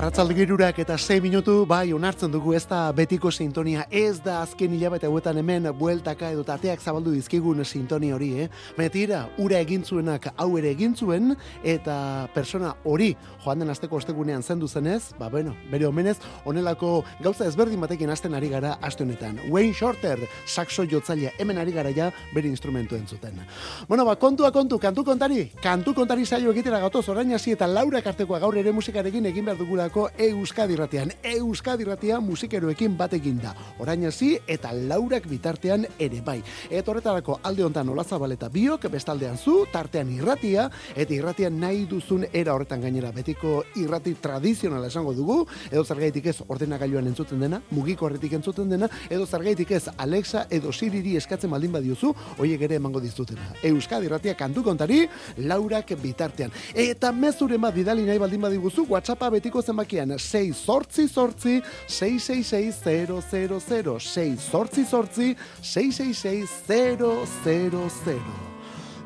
Arratzalde girurak eta 6 minutu, bai, onartzen dugu ez da betiko sintonia, ez da azken hilabete hauetan hemen bueltaka edo tateak zabaldu dizkigun sintonia hori, eh? Metira, ura egintzuenak hau ere egintzuen, eta persona hori joan den azteko ostegunean zendu zenez, ba, bueno, bere omenez, onelako gauza ezberdin batekin hasten ari gara aste honetan. Wayne Shorter, saxo jotzailea, hemen ari gara ja bere instrumentu entzuten. Bueno, ba, kontua kontu, kantu kontari, kantu kontari saio egitera gatoz orain hasi eta laura kartekoa gaur ere musikarekin egin behar dugu dugulako Euskadi Ratian. Euskadi Ratia musikeroekin batekin da. Orain hasi eta laurak bitartean ere bai. Eta horretarako alde hontan olazabal eta biok, bestaldean zu, tartean irratia, eta irratia nahi duzun era horretan gainera. Betiko irrati tradizionala esango dugu, edo zergaitik ez ordenagailuan entzuten dena, mugiko horretik entzuten dena, edo zergaitik ez Alexa edo Siriri eskatzen baldin badiozu, hoiek ere emango dizutena. Euskadi Ratia kantu kontari, laurak bitartean. Eta mezure bat bidali nahi baldin badiguzu, WhatsAppa betiko zenbakian 6 sortzi sortzi 666 6 sortzi sortzi 666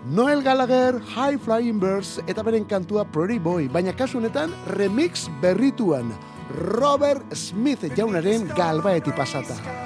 Noel Gallagher, High Flying Birds eta beren kantua Pretty Boy, baina kasu honetan remix berrituan Robert Smith jaunaren galbaeti pasata.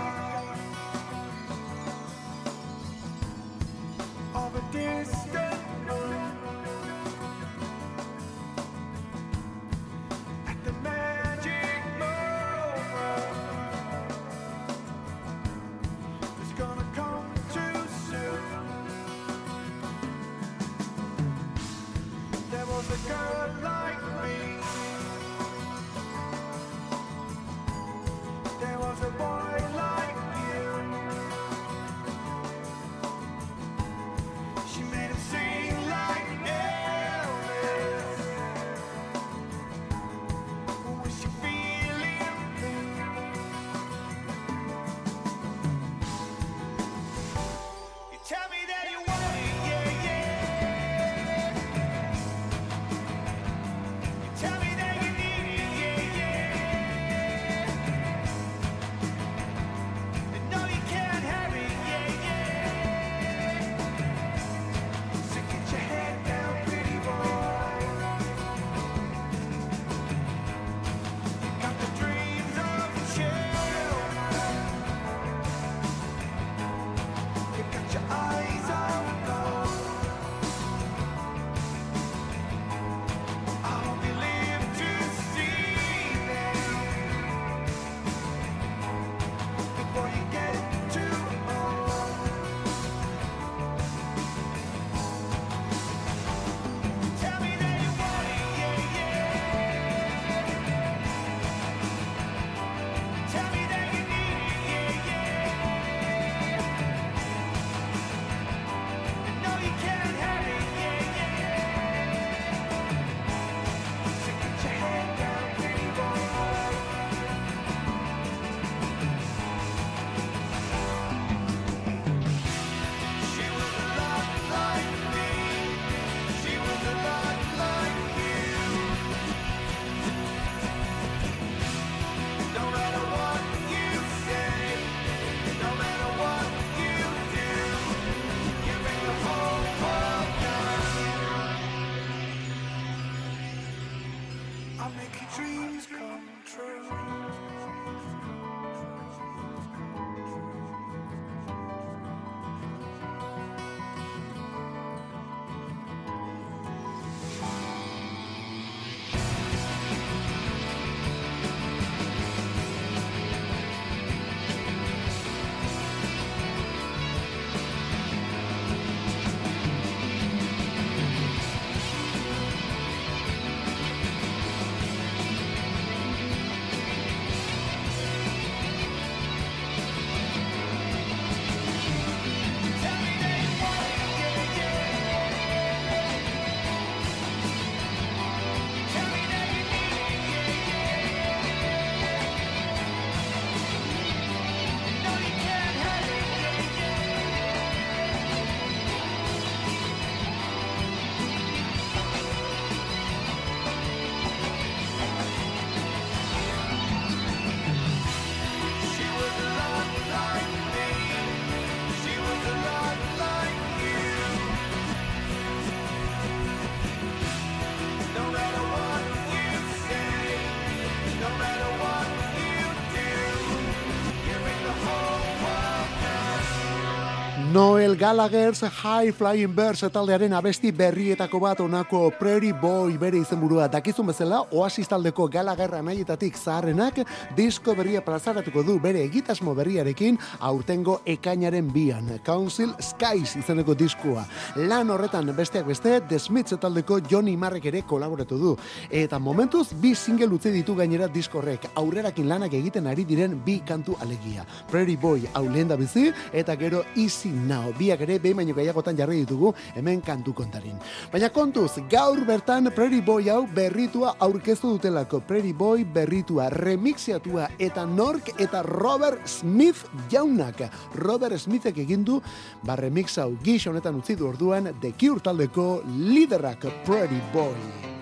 Gallagher's High Flying Birds taldearen abesti berrietako bat onako Prairie Boy bere izenburua. Dakizun bezala Oasis taldeko Gallagher anaietatik zaharrenak disko berria plazaratuko du bere egitasmo berriarekin aurtengo ekainaren bian. Council Skies izeneko diskua lan horretan besteak beste The Smiths taldeko Johnny Marrek ere kolaboratu du. Eta momentuz bi single utzi ditu gainera diskorrek aurrerakin lanak egiten ari diren bi kantu alegia. Prairie Boy hau lehen da bizi eta gero Easy Now. Biak ere behin baino gehiagotan jarri ditugu hemen kantu kontarin. Baina kontuz, gaur bertan Prairie Boy hau berritua aurkeztu dutelako. Prairie Boy berritua, remixiatua eta nork eta Robert Smith jaunak. Robert Smithek egin du ba remix hau gix honetan utzi du orduan The Cure taldeko liderak Prairie Boy.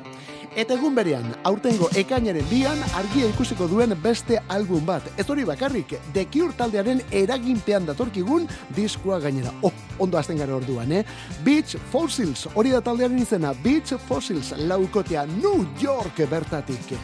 Eta egun berean, aurtengo ekainaren bian argia ikusiko duen beste album bat. Ez hori bakarrik, The Cure taldearen eraginpean datorkigun diskoa gainera. Oh, ondo azten gara orduan, eh? Beach Fossils, hori da taldearen izena, Beach Fossils, laukotea New York bertatik.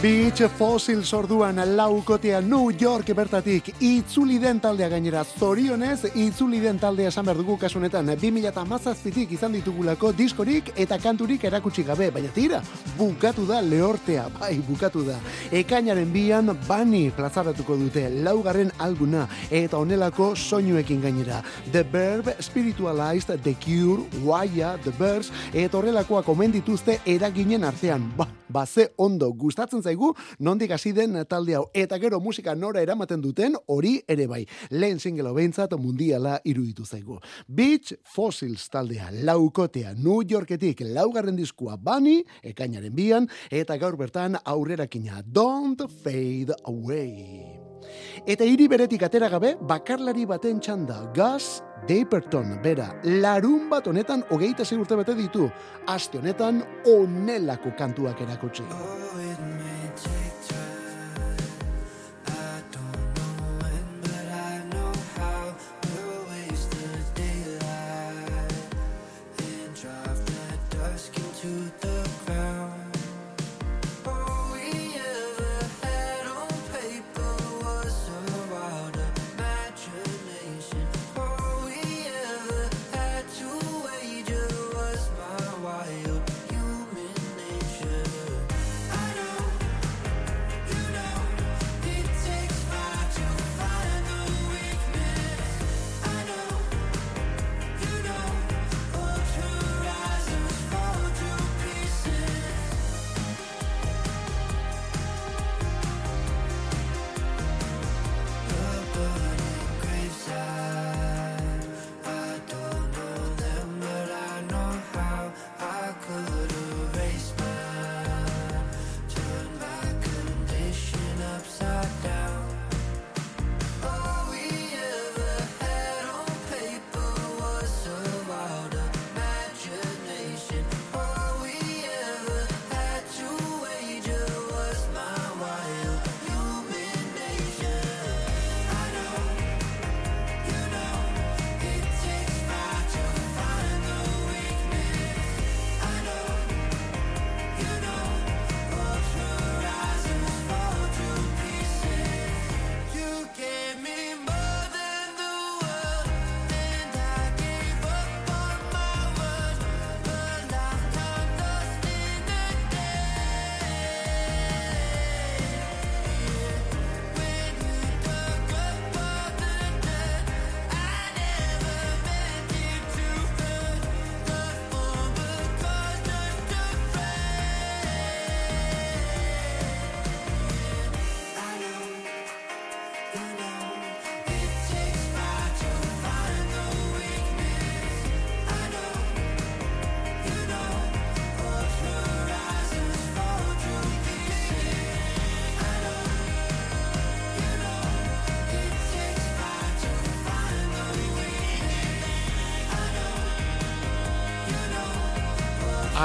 Beach Fossil sorduan laukotea New York bertatik itzuli den taldea gainera. Zorionez itzuli den taldea esan behar dugu kasunetan 2008 izan ditugulako diskorik eta kanturik erakutsi gabe baina tira, bukatu da lehortea bai, bukatu da. Ekainaren bian bani plazaratuko dute laugarren alguna eta onelako soinuekin gainera. The Verb, Spiritualized, The Cure, Waya, The Birds eta horrelakoa komendituzte eraginen artean. Ba, ba ze ondo gustatzen zaigu nondik hasi den talde hau. Eta gero musika nora eramaten duten hori ere bai. Lehen single behintzat mundiala iruditu zaigu. Beach Fossils taldea laukotea New Yorketik laugarren diskua bani ekainaren bian eta gaur bertan aurrerakina Don't Fade Away Eta hiri beretik atera gabe, bakarlari baten txanda, Gus Dayperton, bera, larun bat honetan hogeita urte bete ditu, aste honetan onelako kantuak erakutsi.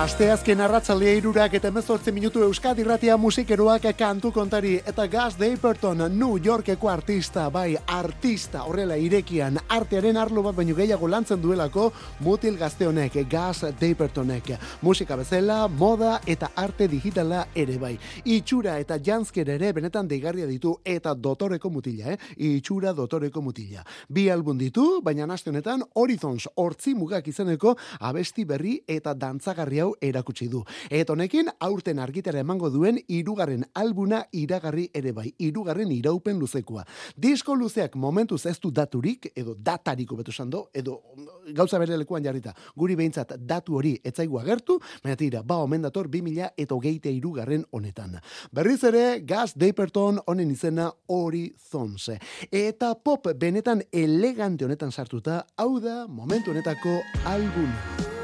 Asteazken arratzalea irurak eta emezortzi minutu Euskadi ratia musikeroak kantu kontari eta Gaz Dayperton New Yorkeko artista, bai artista horrela irekian artearen arlo bat baino gehiago lantzen duelako mutil gazte honek Gaz Daypertonek musika bezala, moda eta arte digitala ere bai. Itxura eta jansker ere benetan deigarria ditu eta dotoreko mutila, eh? Itxura dotoreko mutila. Bi album ditu, baina naste honetan Horizons hortzi mugak izeneko abesti berri eta dantzagarria hau erakutsi du. Eta honekin aurten argitara emango duen hirugarren albuna iragarri ere bai, hirugarren iraupen luzekoa. Disko luzeak momentu ez du daturik edo datariko betu sando edo gauza bere lekuan jarrita. Guri behintzat datu hori etzaigu agertu, baina tira, ba omen dator 2000 eta hogeite irugarren honetan. Berriz ere, Gaz Dayperton honen izena hori. Eta pop benetan elegante honetan sartuta, hau da momentu honetako albuna.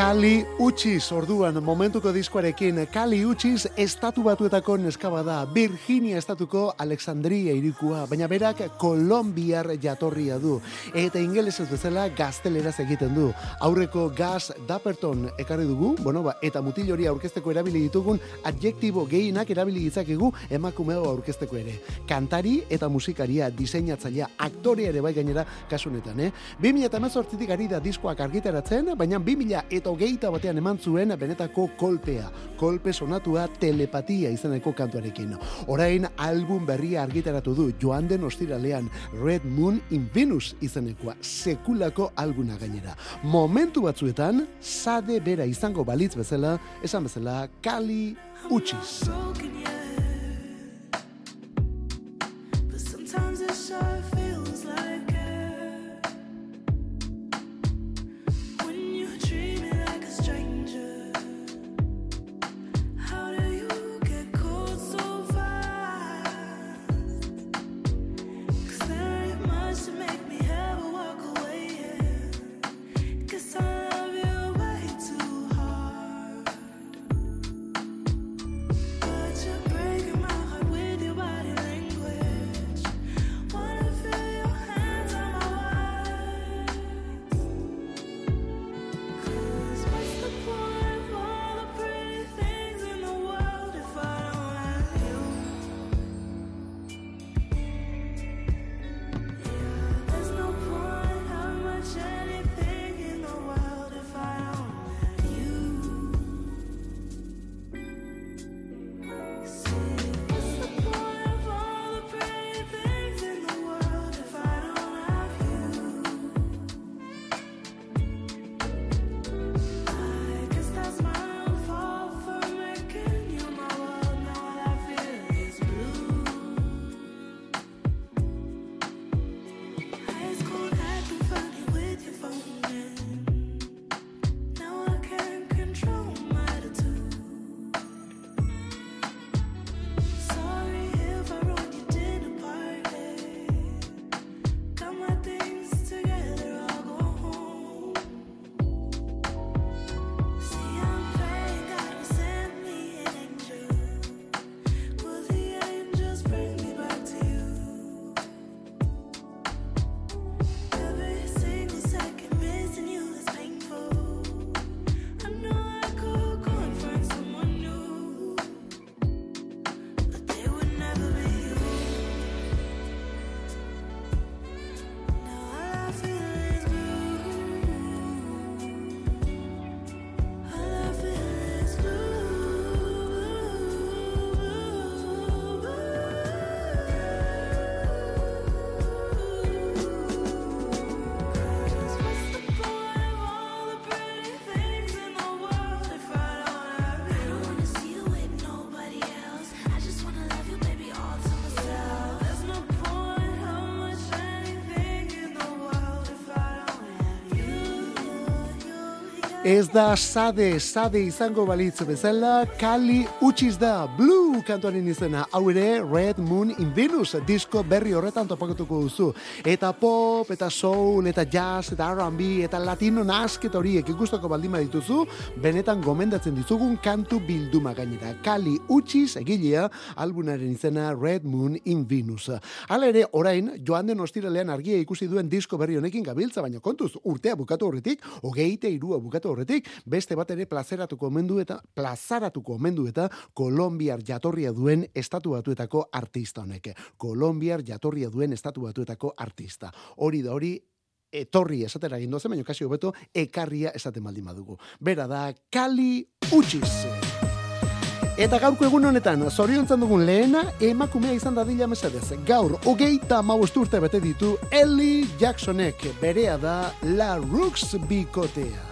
Kali Uchis. Orduan momentuko diskoarekin Kali Uchis estatu batuetako neskaba da Virginia estatuko Alexandria irikua baina berak Kolombiar jatorria du. Eta ingelesez bezala gazteleraz egiten du. Aurreko Gas Dapperton ekarri dugu bueno, ba, eta mutil hori aurkezteko erabili ditugun adjektibo gehienak erabili ditzakegu emakumeo aurkezteko ere. Kantari eta musikaria diseinatzailea aktorea ere bai gainera kasunetan eh? 2018tik ari da diskoak argitaratzen baina 2000 eta hogeita batean eman zuen benetako kolpea. Kolpe sonatua telepatia izeneko kantuarekin. Orain album berria argitaratu du joan den ostiralean Red Moon in Venus izenekoa sekulako alguna gainera. Momentu batzuetan, sade bera izango balitz bezala, esan bezala, kali utxiz. Ez da sade, sade izango balitz bezala, kali utxiz da, blue kantuanin izena, hau ere, Red Moon in Venus, disko berri horretan topakatuko duzu. Eta pop, eta soul, eta jazz, eta R&B, eta latino nasket horiek ikustako baldima dituzu, benetan gomendatzen dizugun kantu bilduma gainera. Kali utxiz, egilea, albunaren izena Red Moon in Venus. Hala ere, orain, joan den ostiralean argia ikusi duen disko berri honekin gabiltza, baina kontuz, urtea bukatu horretik, hogeite irua bukatu horretik, beste bat ere plazeratuko mendu eta plazaratuko mendu eta Kolombiar jatorria duen estatu batuetako artista honek. Kolombiar jatorria duen estatu batuetako artista. Hori da hori, etorri esatera egin dozen, baina kasi hobeto ekarria esaten baldin badugu. Bera da, Kali Uchiz. Eta gaurko egun honetan, zoriontzen dugun lehena, emakumea izan dadila mesedez. Gaur, hogeita mausturte bete ditu, Ellie Jacksonek berea da La Rooks Bikotea.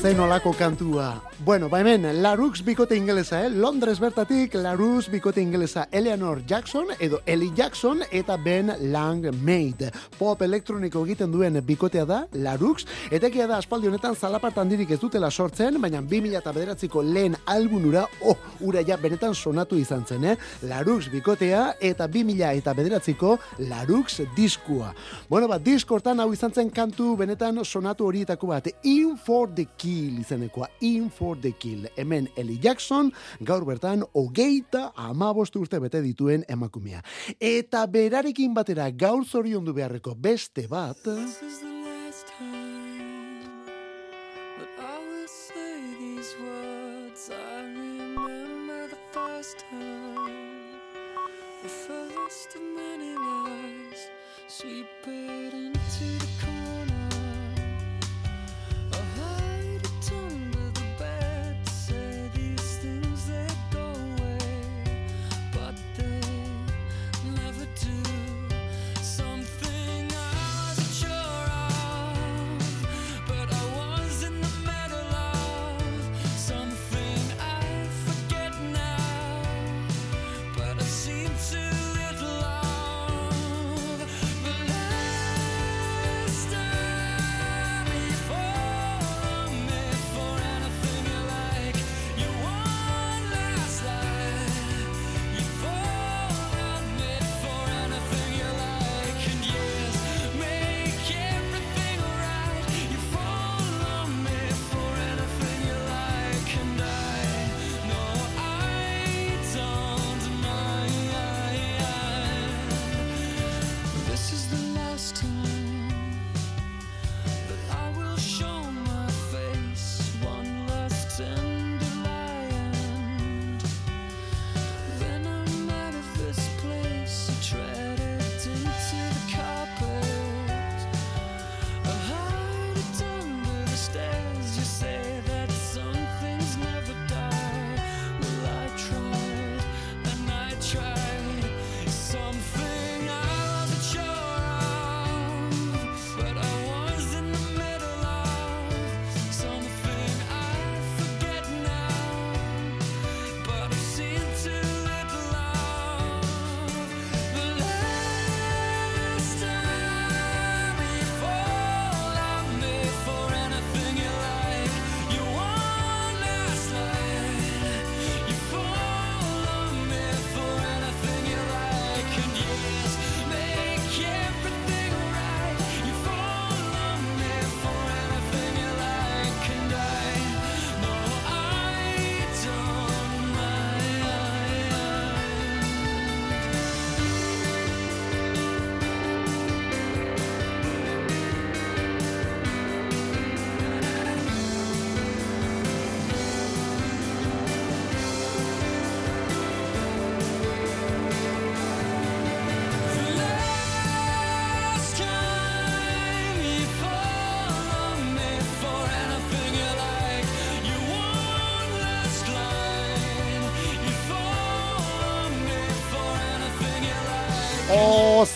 Zen olako kantua. Bueno, ba hemen, Larux bikote ingelesa, eh? Londres bertatik, Larux bikote ingelesa, Eleanor Jackson, edo Ellie Jackson, eta Ben Lang Maid. Pop elektroniko egiten duen bikotea da, Larux, etekia da aspaldi honetan zalapartan dirik ez dutela sortzen, baina 2000 eta bederatziko lehen albunura, oh, ura ja benetan sonatu izan zen, eh? Larux bikotea, eta 2000 eta bederatziko Larux diskua. Bueno, ba, diskortan hau izan zen kantu benetan sonatu horietako bat, In for the Kill izanekoa, In for the Kill. Hemen Eli Jackson, gaur bertan, hogeita amabostu urte bete dituen emakumea. Eta berarekin batera gaur zorion du beharreko beste bat...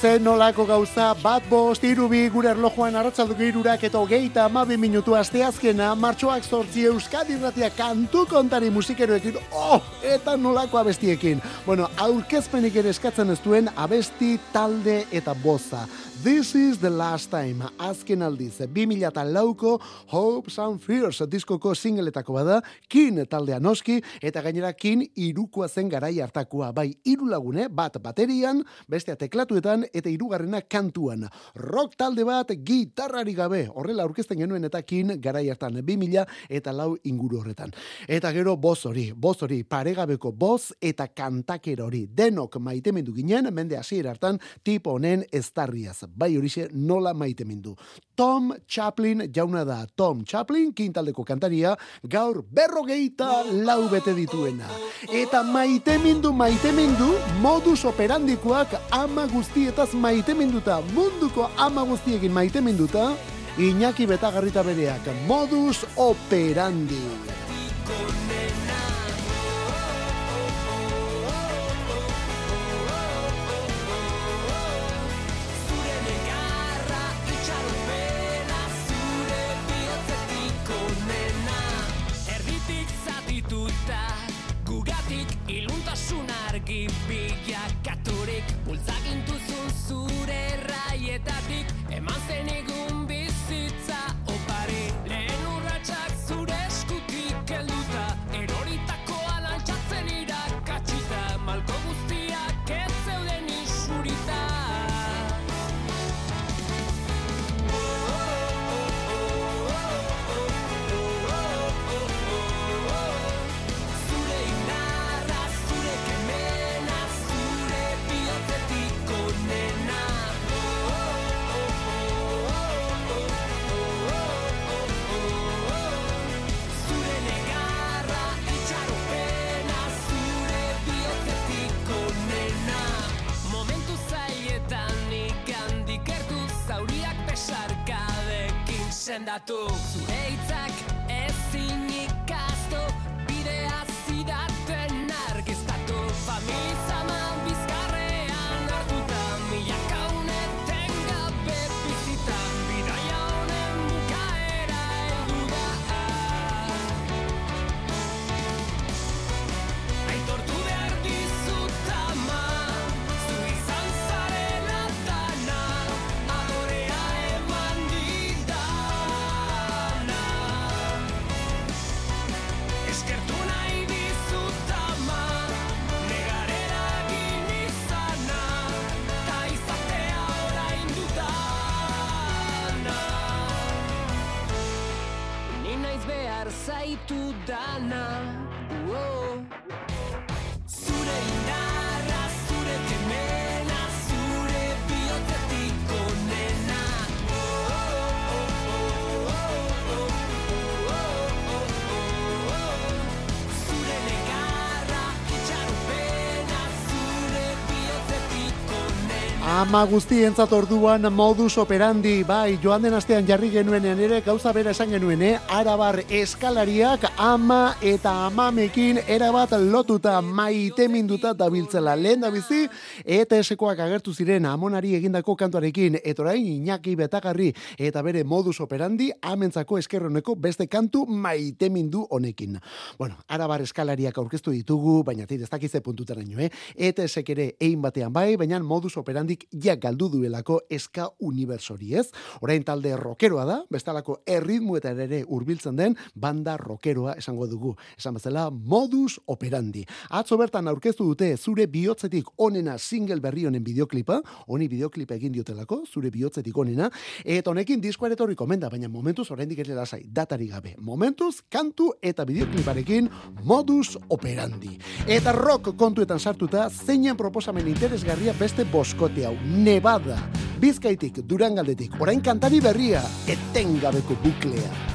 zen nolako gauza, bat bost, irubi, gure erlojuan arratzalduko irurak eta hogeita amabi minutu asteazkena, martxoak sortzi euskadi ratia kantu kontari musikeroekin, oh, eta nolako abestiekin. Bueno, aurkezpenik ere eskatzen ez duen abesti talde eta boza. This is the last time, azken aldiz, 2000 eta lauko Hopes and Fears diskoko singeletako bada, kin taldea noski, eta gainera kin irukoa zen garai hartakoa, bai iru lagune, bat baterian, bestea teklatuetan, eta irugarrena kantuan. Rock talde bat, gitarrari gabe, horrela aurkezten genuen eta kin garai hartan, 2000 eta lau inguru horretan. Eta gero boz hori, boz hori, paregabeko boz eta kantakero hori, denok maitemendu ginen, mende hasier hartan, tipo honen estarriaz bai horixe nola maite mindu. Tom Chaplin jauna da. Tom Chaplin, kintaldeko kantaria, gaur berrogeita lau bete dituena. Eta maite mindu, maite mindu, modus operandikoak ama guztietaz maite minduta, munduko ama guztiekin maite minduta, Iñaki betagarrita bereak, modus operandi. keep zure hitzak Ama guztientzat orduan modus operandi, bai, joan den astean jarri genuenean ere, gauza bera esan genuen, eh? Arabar eskalariak ama eta amamekin erabat lotuta maite minduta dabiltzela. Lehen da bizi, ETS-koak agertu ziren amonari egindako kantuarekin, etorain Iñaki betagarri eta bere modus operandi amentzako eskerroneko beste kantu maite mindu honekin. Bueno, arabar eskalariak aurkeztu ditugu, baina tira ez dakize puntutaraino, eh? ETS-ek ere egin batean bai, baina modus operandik ja galdu duelako eska universori, ez? Orain talde rokeroa da, bestalako erritmuetan ere hurbiltzen den banda rokeroa esango dugu. Esan bezala modus operandi. Atzo bertan aurkeztu dute zure bihotzetik onena single berri honen bideoklipa, honi bideoklipa egin diotelako, zure bihotzetik onena, eta honekin diskoa ere etorriko menda, baina momentuz oraindik ere lasai, datari gabe. Momentuz, kantu eta bideokliparekin modus operandi. Eta rock kontuetan sartuta, zeinen proposamen interesgarria beste boskote hau, Nevada. Bizkaitik, Durangaldetik, orain kantari berria, etengabeko buklea.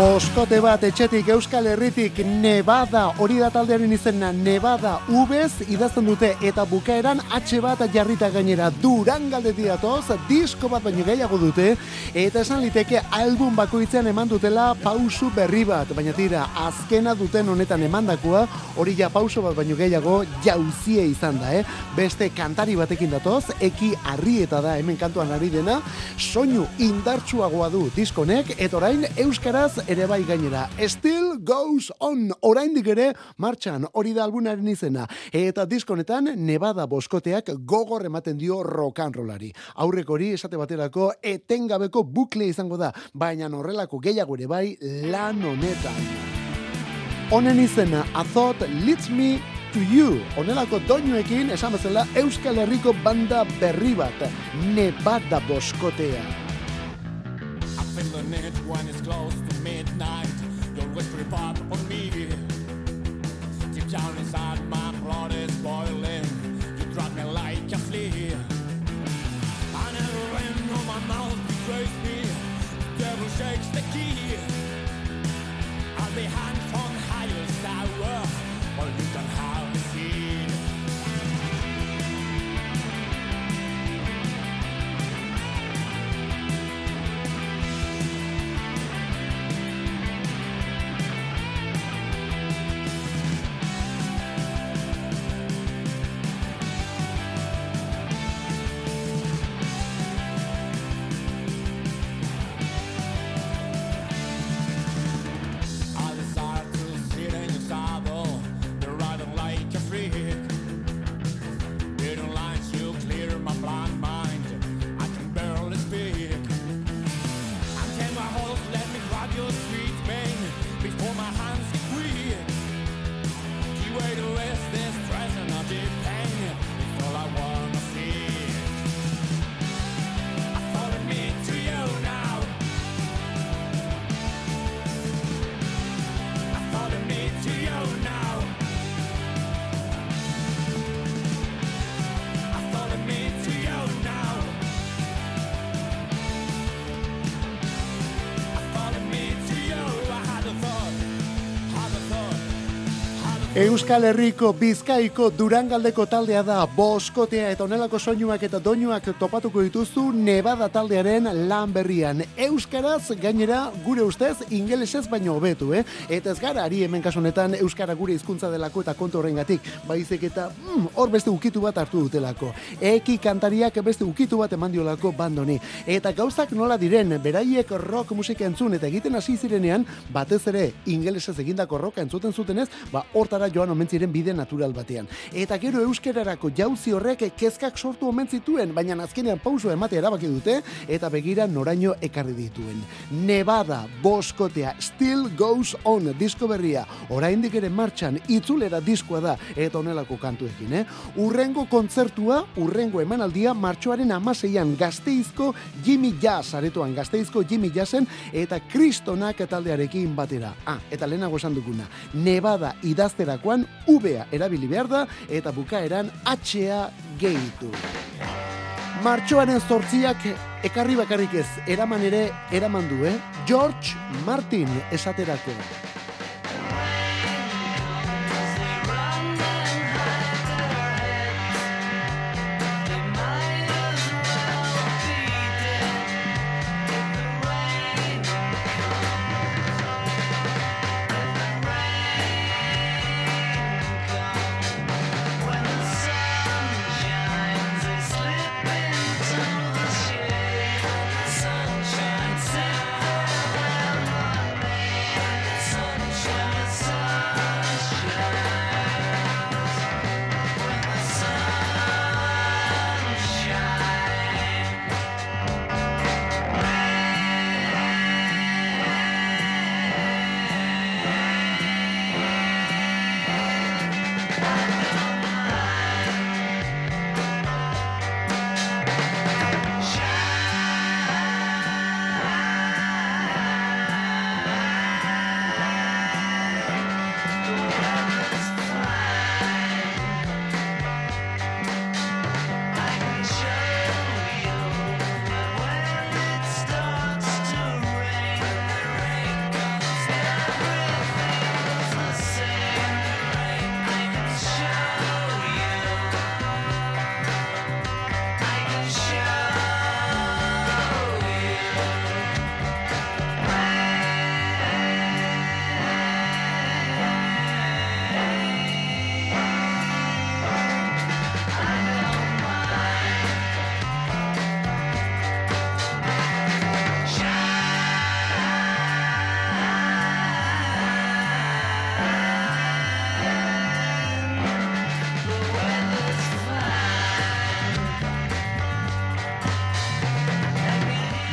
Boskote bat etxetik Euskal Herritik Nevada, hori da taldearen izena Nevada Ubez, idazten dute eta bukaeran H bat jarrita gainera Durangaldetik datoz, disko bat baino gehiago dute, eta esan liteke album bakoitzean eman dutela pausu berri bat, baina tira, azkena duten honetan emandakoa, hori ja pausu bat baino gehiago jauzie izan da, eh? Beste kantari batekin datoz, eki arrieta da hemen kantuan ari dena, soinu indartsuagoa du diskonek, eta orain Euskaraz ere bai gainera. Still goes on, oraindik ere martxan, hori da albunaren izena. Eta diskonetan, Nevada boskoteak gogor ematen dio rock'n'rollari. Aurrek hori esate baterako etengabeko bukle izango da, baina horrelako gehiago ere bai lan honetan. Honen izena, A Thought Leads Me to You. Honelako doinuekin, esan bezala, Euskal Herriko banda berri bat, Nevada boskotea. When it's close to midnight. Your whisper pop on me. Deep down inside, my blood is boiling. You drag me like Euskal Herriko Bizkaiko Durangaldeko taldea da boskotea eta onelako soinuak eta doinuak topatuko dituzu Nevada taldearen lan berrian. Euskaraz gainera gure ustez ingelesez baino hobetu, eh? Eta ez gara ari hemen kasu honetan Euskara gure hizkuntza delako eta kontu horrengatik, baizik eta mm, hor beste ukitu bat hartu dutelako. Eki kantariak beste ukitu bat eman diolako bandoni. Eta gauzak nola diren, beraiek rock musika entzun eta egiten hasi zirenean, batez ere ingelesez egindako rocka entzuten zutenez, ba hortara joan omen ziren bide natural batean. Eta gero euskerarako jauzi horrek kezkak sortu omen zituen, baina azkenean pauso emate erabaki dute eta begira noraino ekarri dituen. Nevada, boskotea, Still Goes On disko berria, oraindik ere martxan itzulera diskoa da eta honelako kantuekin, eh? Urrengo kontzertua, urrengo emanaldia martxoaren amaseian gazteizko Jimmy Jazz, aretoan gazteizko Jimmy Jazzen eta kristonak taldearekin batera. Ah, eta lehenago esan duguna, Nevada idazterakoan UBA erabili behar da eta bukaeran HA gehitu. Martxoaren zortziak ekarri bakarrik ez, eraman ere eraman du, eh? George Martin esaterako.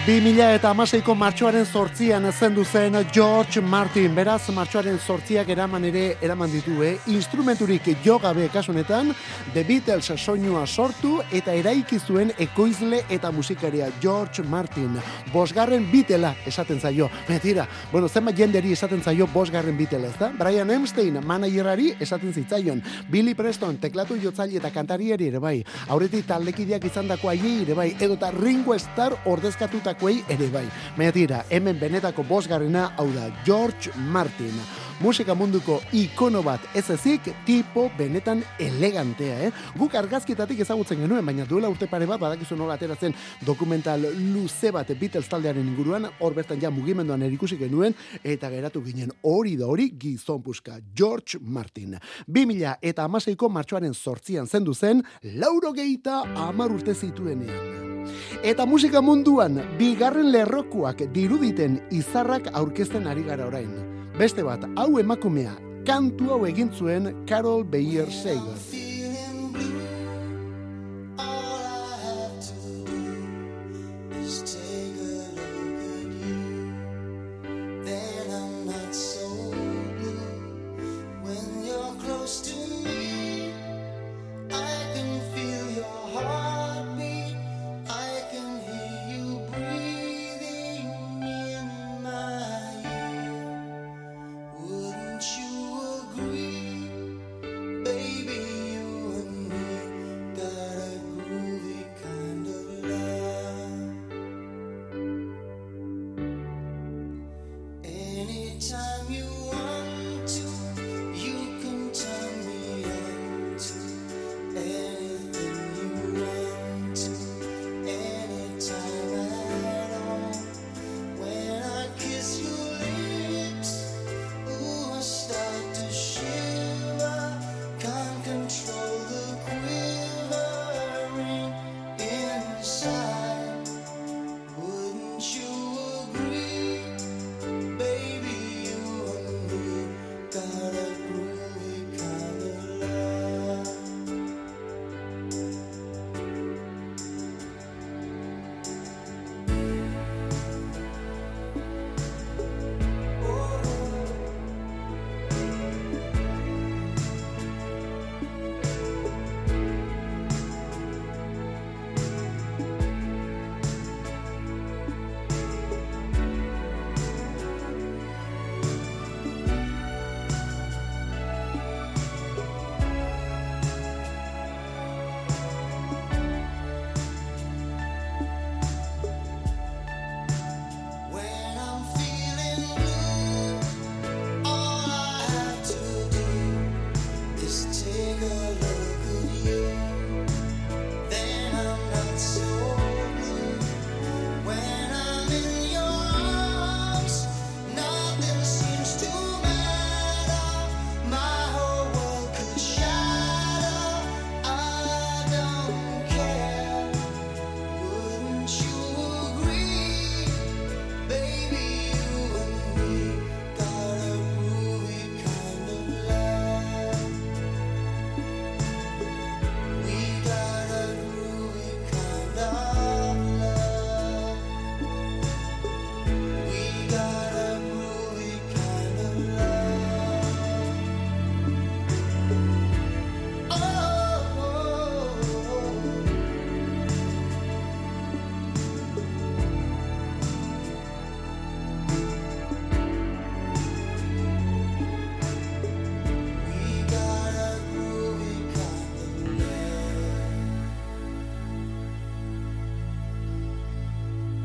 2000 eta amaseiko martxoaren sortzian zendu zen George Martin. Beraz, martxoaren sortziak eraman ere eraman ditu, eh? Instrumenturik jo gabe kasunetan, The Beatles soinua sortu eta eraiki zuen ekoizle eta musikaria George Martin. Bosgarren bitela esaten zaio. Metira, bueno, zenbat jenderi esaten zaio bosgarren bitela, ez da? Brian Epstein, managerari esaten zitzaion. Billy Preston, teklatu jotzaile eta kantariari ere bai. Aurretik taldekideak izan dako ere bai. Edota Ringo Starr ordezkatuta delakoei ere bai. Baina tira, hemen benetako bosgarrena hau da George Martin. Musika munduko ikono bat ez ezik, tipo benetan elegantea, eh? Guk argazkietatik ezagutzen genuen, baina duela urte pare bat, badakizu nola ateratzen dokumental luze bat Beatles taldearen inguruan, hor bertan ja mugimenduan erikusi genuen, eta geratu ginen hori da hori gizon puska, George Martin. 2000 eta amaseiko martxoaren sortzian zendu zen, lauro geita amar urte zituenean. Eta musika munduan, bigarren lerrokuak diruditen izarrak aurkezten ari gara orain. Beste bat, hau emakumea, kantu hau egin zuen Carol Bayer Sager.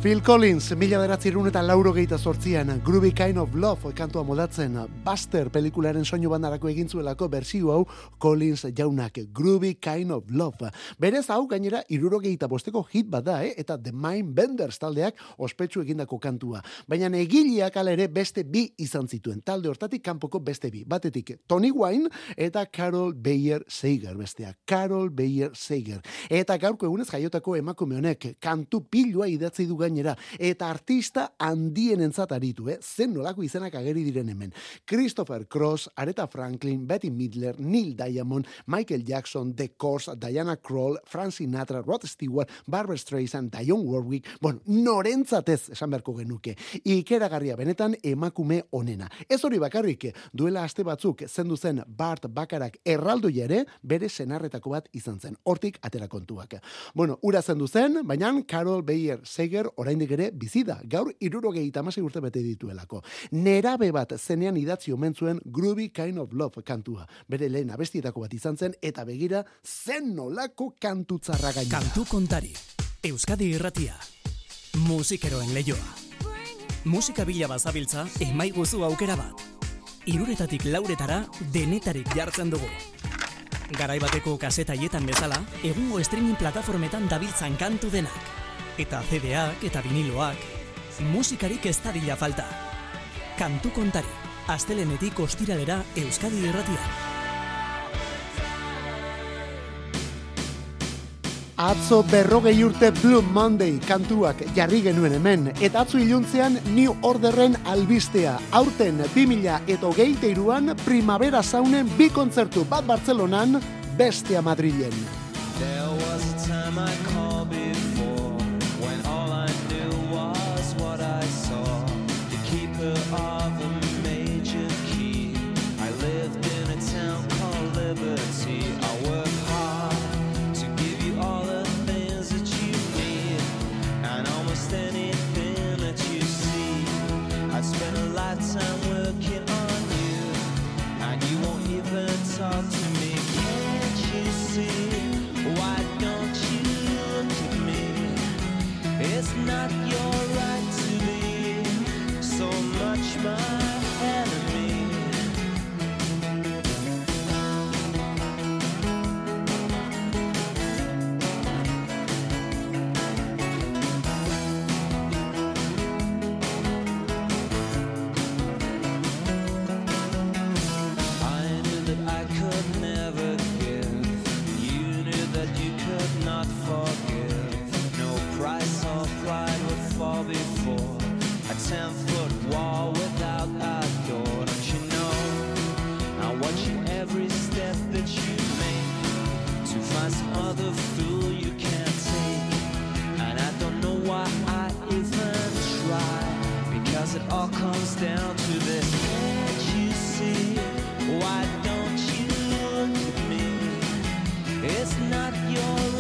Phil Collins, mila beratzi eta lauro gehieta sortzian, Groovy Kind of Love, kantua modatzen, Buster pelikularen soinu bandarako egin zuelako bersio hau Collins jaunak, Groovy Kind of Love. Berez hau gainera iruro gehieta bosteko hit bat da, eh? eta The Mind Benders taldeak ospetsu egindako kantua. Baina egileak ere beste bi izan zituen, talde hortatik kanpoko beste bi. Batetik Tony Wine eta Carol Bayer Sager bestea. Carol Bayer Sager. Eta gaurko egunez jaiotako emakume honek kantu pilua idatzi du gainera, eta artista handien entzat aritu, eh? zen nolako izenak ageri diren hemen. Christopher Cross, Aretha Franklin, Betty Midler, Neil Diamond, Michael Jackson, The Course, Diana Kroll, Frank Sinatra, Rod Stewart, Barbara Streisand, Dionne Warwick, bueno, norentzatez esan beharko genuke. Ikeragarria benetan emakume onena. Ez hori bakarrik, duela aste batzuk zendu zen Bart Bakarak erraldu ere bere senarretako bat izan zen. Hortik atera kontuak. Bueno, ura zendu zen, baina Carol Bayer Seger oraindik ere bizida. Gaur irurogei tamasi urte bete dituelako. Nerabe bat zenean idatzi omen zuen Groovy Kind of Love kantua. Bere lehen abestietako bat izan zen eta begira zen nolako kantu gainera. Kantu kontari. Euskadi irratia. Musikeroen leioa. Musika bila bazabiltza, emaiguzu aukera bat. Iruretatik lauretara denetarik jartzen dugu. Garai bateko kasetaietan bezala, egungo streaming plataformetan dabiltzan kantu denak. Eta CD-ak eta viniloak, musikarik ez dadila falta. Kantu kontari, astelenetik ostiralera Euskadi irratia. Atzo berrogei urte Blue Monday kantuak jarri genuen hemen, eta atzo iluntzean New Orderren albistea. Aurten 2000 eta hogeite iruan Primavera Saunen bi kontzertu bat Bartzelonan, bestea Madrilen. Why don't you look at me? It's not your right to be so much my a ten foot wall without a door. Don't you know? I'm every step that you make to find some other fool you can't take. And I don't know why I even try because it all comes down to this. Can't you see? Why don't you look at me? It's not your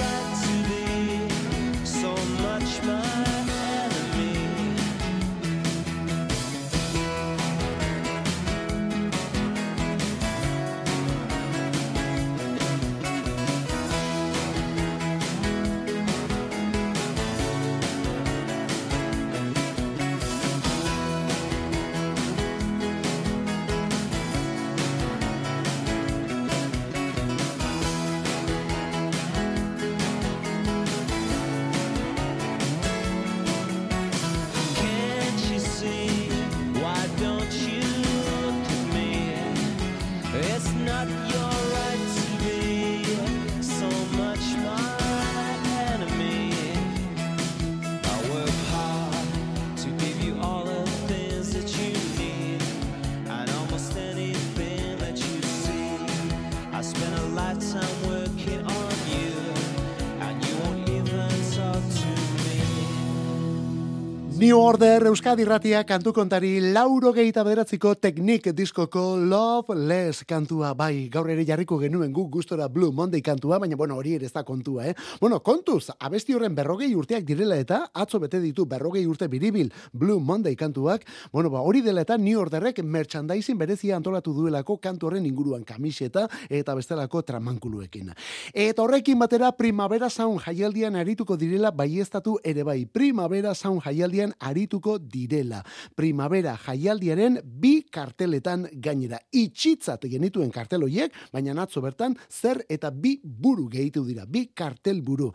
New Order Euskadi Ratia kantu kontari lauro gehieta bederatziko teknik diskoko Love Less kantua bai, gaur ere jarriko genuen guk gustora Blue Monday kantua, baina bueno, hori ere ez da kontua, eh? Bueno, kontuz, abesti horren berrogei urteak direla eta atzo bete ditu berrogei urte biribil Blue Monday kantuak, bueno, ba, hori dela eta New Orderrek merchandising berezia antolatu duelako kantu horren inguruan kamiseta eta bestelako tramankuluekin. Eta horrekin batera Primavera Sound jaialdian arituko direla baiestatu ere bai. Primavera Sound jaialdian arituko direla. Primavera jaialdiaren bi karteletan gainera. Itxitzat genituen kartel hoiek, baina atzo bertan zer eta bi buru gehitu dira. Bi kartel buru.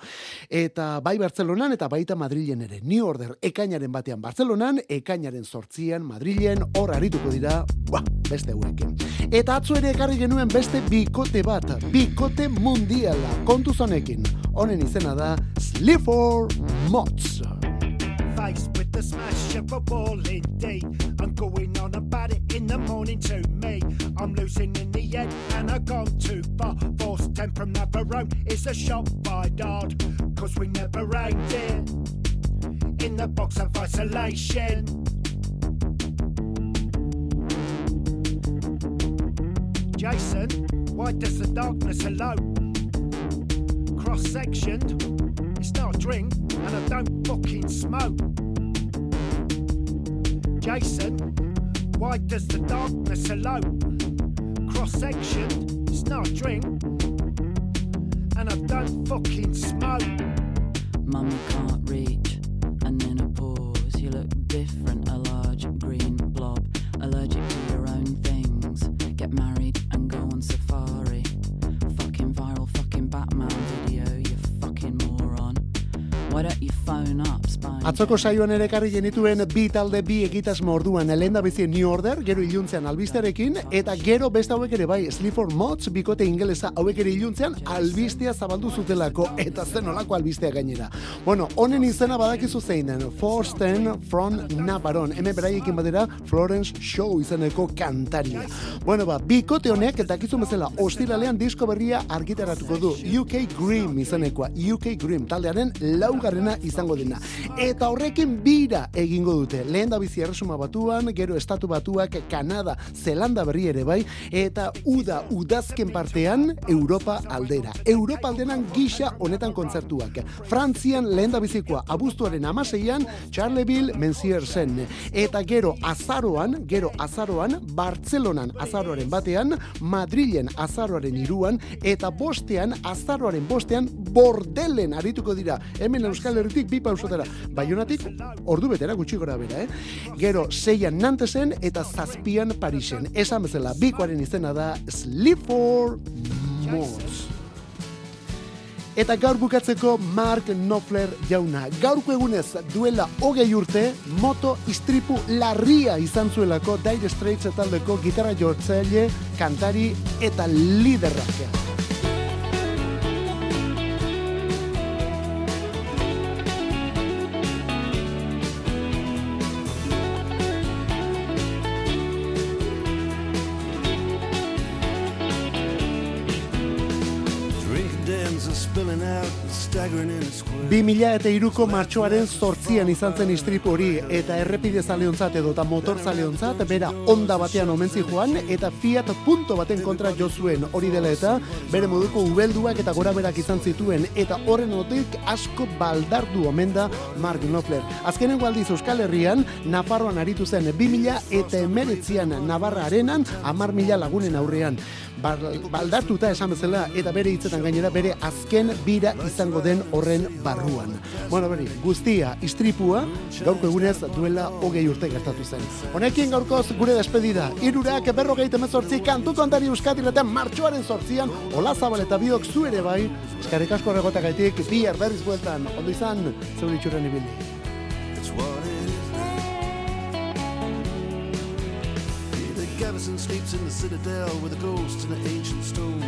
Eta bai Bartzelonan eta baita Madrilen ere. New Order ekainaren batean Bartzelonan, ekainaren sortzian Madrilen hor arituko dira, ba, beste hauekin. Eta atzo ere ekarri genuen beste bikote bat, bikote mundiala, kontuz honekin. Honen izena da Sleaford Mods. Fight the smash of a ball indeed. I'm going on about it in the morning to me. I'm losing in the end and I've gone too far. Force 10 from Navarone is a shot by Dodd. Cause we never aimed it in the box of isolation. Jason, why does the darkness alone? Cross sectioned, it's not a drink, and I don't fucking smoke. Jason, why does the darkness alone? Cross sectioned, it's not a drink, and I don't fucking smoke. Mummy can't reach, and then a pause. You look different, Why don't Atzoko saioan ere karri genituen bi talde bi egitasmo orduan. Lehen da bizi New Order, gero iluntzean albistearekin, eta gero beste hauek ere bai, Sleaford Mods, bikote ingelesa hauek ere iluntzean albistea zabaldu zutelako, eta zen olako albistea gainera. Bueno, honen izena badakizu zein den, Forsten from Navarone, hemen beraiekin batera Florence Show izeneko kantaria. Bueno ba, bikote honek, eta kizu bezala, ostiralean disko berria argitaratuko du, UK Grim izenekoa, UK Grim, taldearen laugarrena izango dena. Eta horrekin bira egingo dute. Lehen da bizi erresuma batuan, gero estatu batuak, Kanada, Zelanda berri ere bai, eta uda udazken partean Europa aldera. Europa aldenan gisa honetan kontzertuak. Frantzian lehen da bizikoa abuztuaren amaseian, Charleville menzier zen. Eta gero azaroan, gero azaroan, Bartzelonan azaroaren batean, Madrilen azaroaren iruan, eta bostean, azaroaren bostean, bordelen arituko dira. Hemen Euskal Herritik bi pausotara. Baionatik, ordu betera gutxi gora bera, eh? Gero, seian Nantesen eta zazpian Parisen. Esan bezala, bikoaren izena da Sleaford Moss. Eta gaur bukatzeko Mark Knopfler jauna. Gaurko egunez duela hogei urte, moto istripu larria izan zuelako Dire Straits taldeko gitarra jortzaile, kantari eta liderrak. Bi mila eta iruko martxoaren zortzian izan zen istrip hori eta errepide zaleontzat edo eta motor zaleontzat bera onda batean omentzi joan eta fiat punto baten kontra jo zuen hori dela eta bere moduko ubelduak eta goraberak izan zituen eta horren otik asko baldardu omen da Mark Knopfler. Azkenen gualdiz Euskal Herrian, Nafarroan aritu zen bi mila eta emeritzian Navarra arenan amar mila lagunen aurrean. Bal- baldartuta esan bezala eta bere hitzetan gainera bere azken bira izango den horren barruan. Bueno, beri, guztia istripua gaurko egunez duela hogei urte gertatu zen. Honekin gaurkoz gure despedida. Irurak berrogeita emezortzi kantu kontari euskatireten martxoaren sortzian, Ola Zabal eta biok zu ere bai, eskarrik asko horregotagaitik, bihar berriz bueltan, ondo izan, zeur itxuren ibili. Gavison sleeps in the citadel with the ghosts and the ancient stones.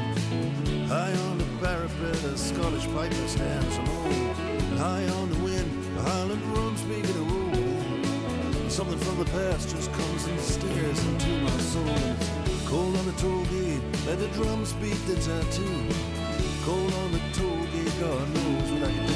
High on the parapet, a Scottish piper stands alone. High on the wind, a Highland drum's making a roll. Something from the past just comes and stares into my soul. Cold on the toll gate, let the drums beat the tattoo. Cold on the toll gate, God knows what I can